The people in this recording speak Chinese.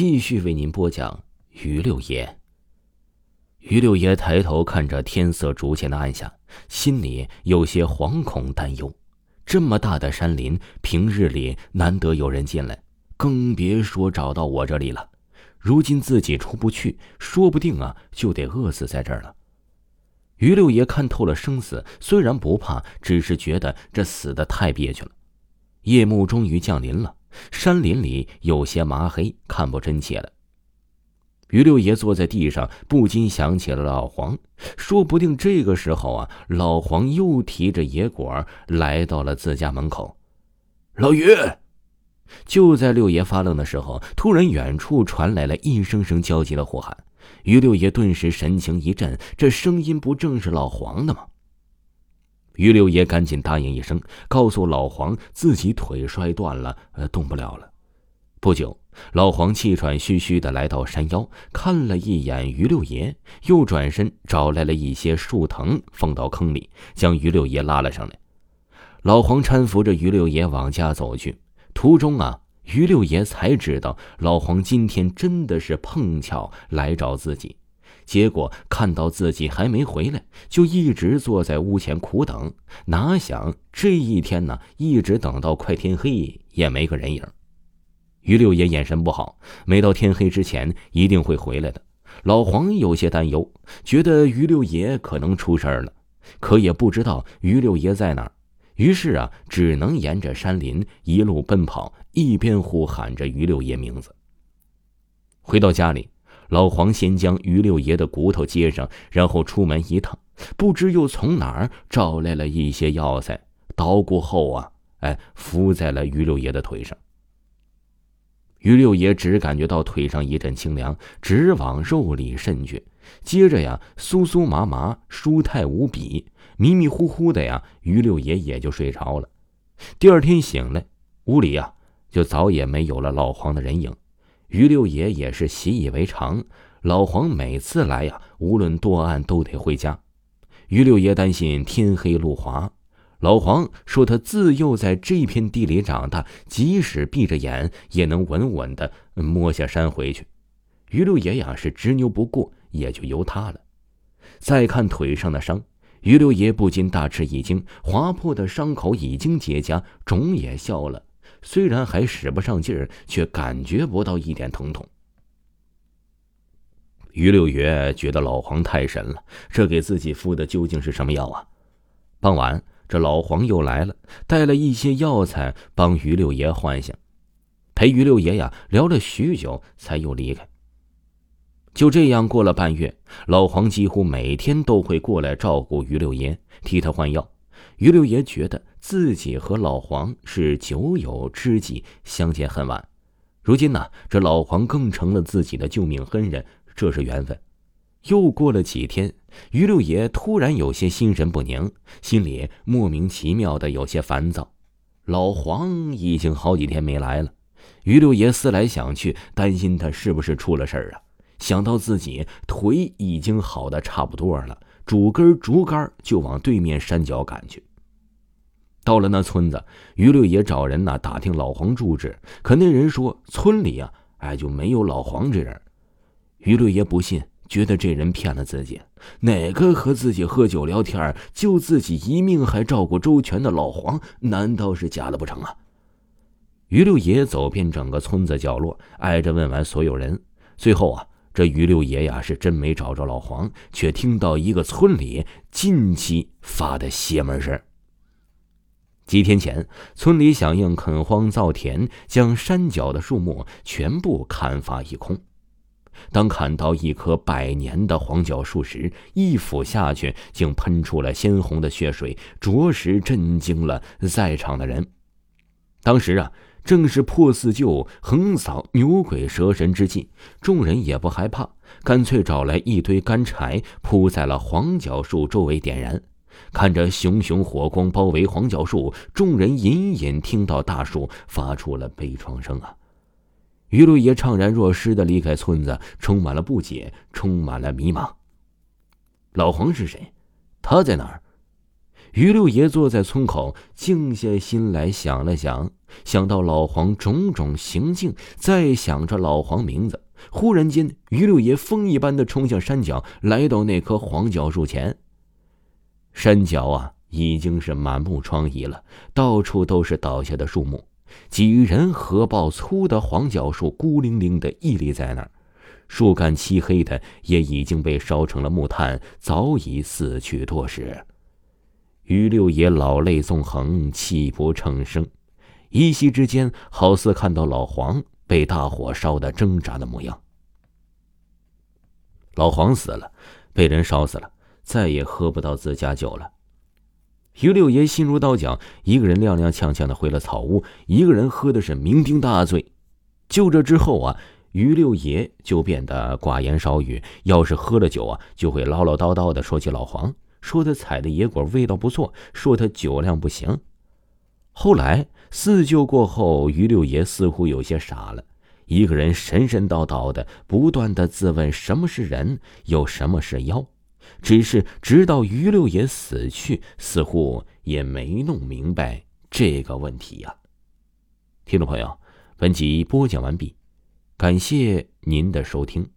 继续为您播讲于六爷。于六爷抬头看着天色逐渐的暗下，心里有些惶恐担忧。这么大的山林，平日里难得有人进来，更别说找到我这里了。如今自己出不去，说不定啊就得饿死在这儿了。于六爷看透了生死，虽然不怕，只是觉得这死的太憋屈了。夜幕终于降临了。山林里有些麻黑，看不真切了。于六爷坐在地上，不禁想起了老黄。说不定这个时候啊，老黄又提着野果来到了自家门口。老于，就在六爷发愣的时候，突然远处传来了一声声焦急的呼喊。于六爷顿时神情一震，这声音不正是老黄的吗？于六爷赶紧答应一声，告诉老黄自己腿摔断了，呃，动不了了。不久，老黄气喘吁吁的来到山腰，看了一眼于六爷，又转身找来了一些树藤，放到坑里，将于六爷拉了上来。老黄搀扶着于六爷往家走去，途中啊，于六爷才知道老黄今天真的是碰巧来找自己。结果看到自己还没回来，就一直坐在屋前苦等。哪想这一天呢，一直等到快天黑也没个人影。于六爷眼神不好，没到天黑之前一定会回来的。老黄有些担忧，觉得于六爷可能出事儿了，可也不知道于六爷在哪儿。于是啊，只能沿着山林一路奔跑，一边呼喊着于六爷名字。回到家里。老黄先将于六爷的骨头接上，然后出门一趟，不知又从哪儿找来了一些药材，捣鼓后啊，哎，敷在了于六爷的腿上。于六爷只感觉到腿上一阵清凉，直往肉里渗去，接着呀，酥酥麻麻，舒泰无比，迷迷糊糊的呀，于六爷也就睡着了。第二天醒来，屋里呀，就早也没有了老黄的人影。于六爷也是习以为常，老黄每次来呀，无论多暗都得回家。于六爷担心天黑路滑，老黄说他自幼在这片地里长大，即使闭着眼也能稳稳的摸下山回去。于六爷呀是执拗不过，也就由他了。再看腿上的伤，于六爷不禁大吃一惊，划破的伤口已经结痂，肿也消了。虽然还使不上劲儿，却感觉不到一点疼痛。于六爷觉得老黄太神了，这给自己敷的究竟是什么药啊？傍晚，这老黄又来了，带了一些药材帮于六爷换下，陪于六爷呀聊了许久，才又离开。就这样过了半月，老黄几乎每天都会过来照顾于六爷，替他换药。于六爷觉得自己和老黄是酒友知己，相见恨晚。如今呢，这老黄更成了自己的救命恩人，这是缘分。又过了几天，于六爷突然有些心神不宁，心里莫名其妙的有些烦躁。老黄已经好几天没来了，于六爷思来想去，担心他是不是出了事儿啊？想到自己腿已经好的差不多了，拄根竹竿就往对面山脚赶去。到了那村子，于六爷找人呢打听老黄住址，可那人说村里啊，哎就没有老黄这人。于六爷不信，觉得这人骗了自己。哪个和自己喝酒聊天、救自己一命还照顾周全的老黄，难道是假的不成啊？于六爷走遍整个村子角落，挨着问完所有人，最后啊，这于六爷呀是真没找着老黄，却听到一个村里近期发的邪门事几天前，村里响应垦荒造田，将山脚的树木全部砍伐一空。当砍到一棵百年的黄角树时，一斧下去，竟喷出了鲜红的血水，着实震惊了在场的人。当时啊，正是破四旧、横扫牛鬼蛇神之际，众人也不害怕，干脆找来一堆干柴，铺在了黄角树周围点燃。看着熊熊火光包围黄角树，众人隐隐听到大树发出了悲怆声啊！于六爷怅然若失的离开村子，充满了不解，充满了迷茫。老黄是谁？他在哪儿？于六爷坐在村口，静下心来想了想，想到老黄种种行径，再想着老黄名字，忽然间，于六爷风一般的冲向山脚，来到那棵黄角树前。山脚啊，已经是满目疮痍了，到处都是倒下的树木，几人合抱粗的黄角树孤零零的屹立在那儿，树干漆黑的，也已经被烧成了木炭，早已死去多时。于六爷老泪纵横，泣不成声，依稀之间，好似看到老黄被大火烧得挣扎的模样。老黄死了，被人烧死了，再也喝不到自家酒了。于六爷心如刀绞，一个人踉踉跄跄的回了草屋，一个人喝的是酩酊大醉。就这之后啊，于六爷就变得寡言少语，要是喝了酒啊，就会唠唠叨叨的说起老黄。说他采的野果味道不错，说他酒量不行。后来四舅过后，于六爷似乎有些傻了，一个人神神叨叨的，不断的自问什么是人，又什么是妖。只是直到于六爷死去，似乎也没弄明白这个问题呀。听众朋友，本集播讲完毕，感谢您的收听。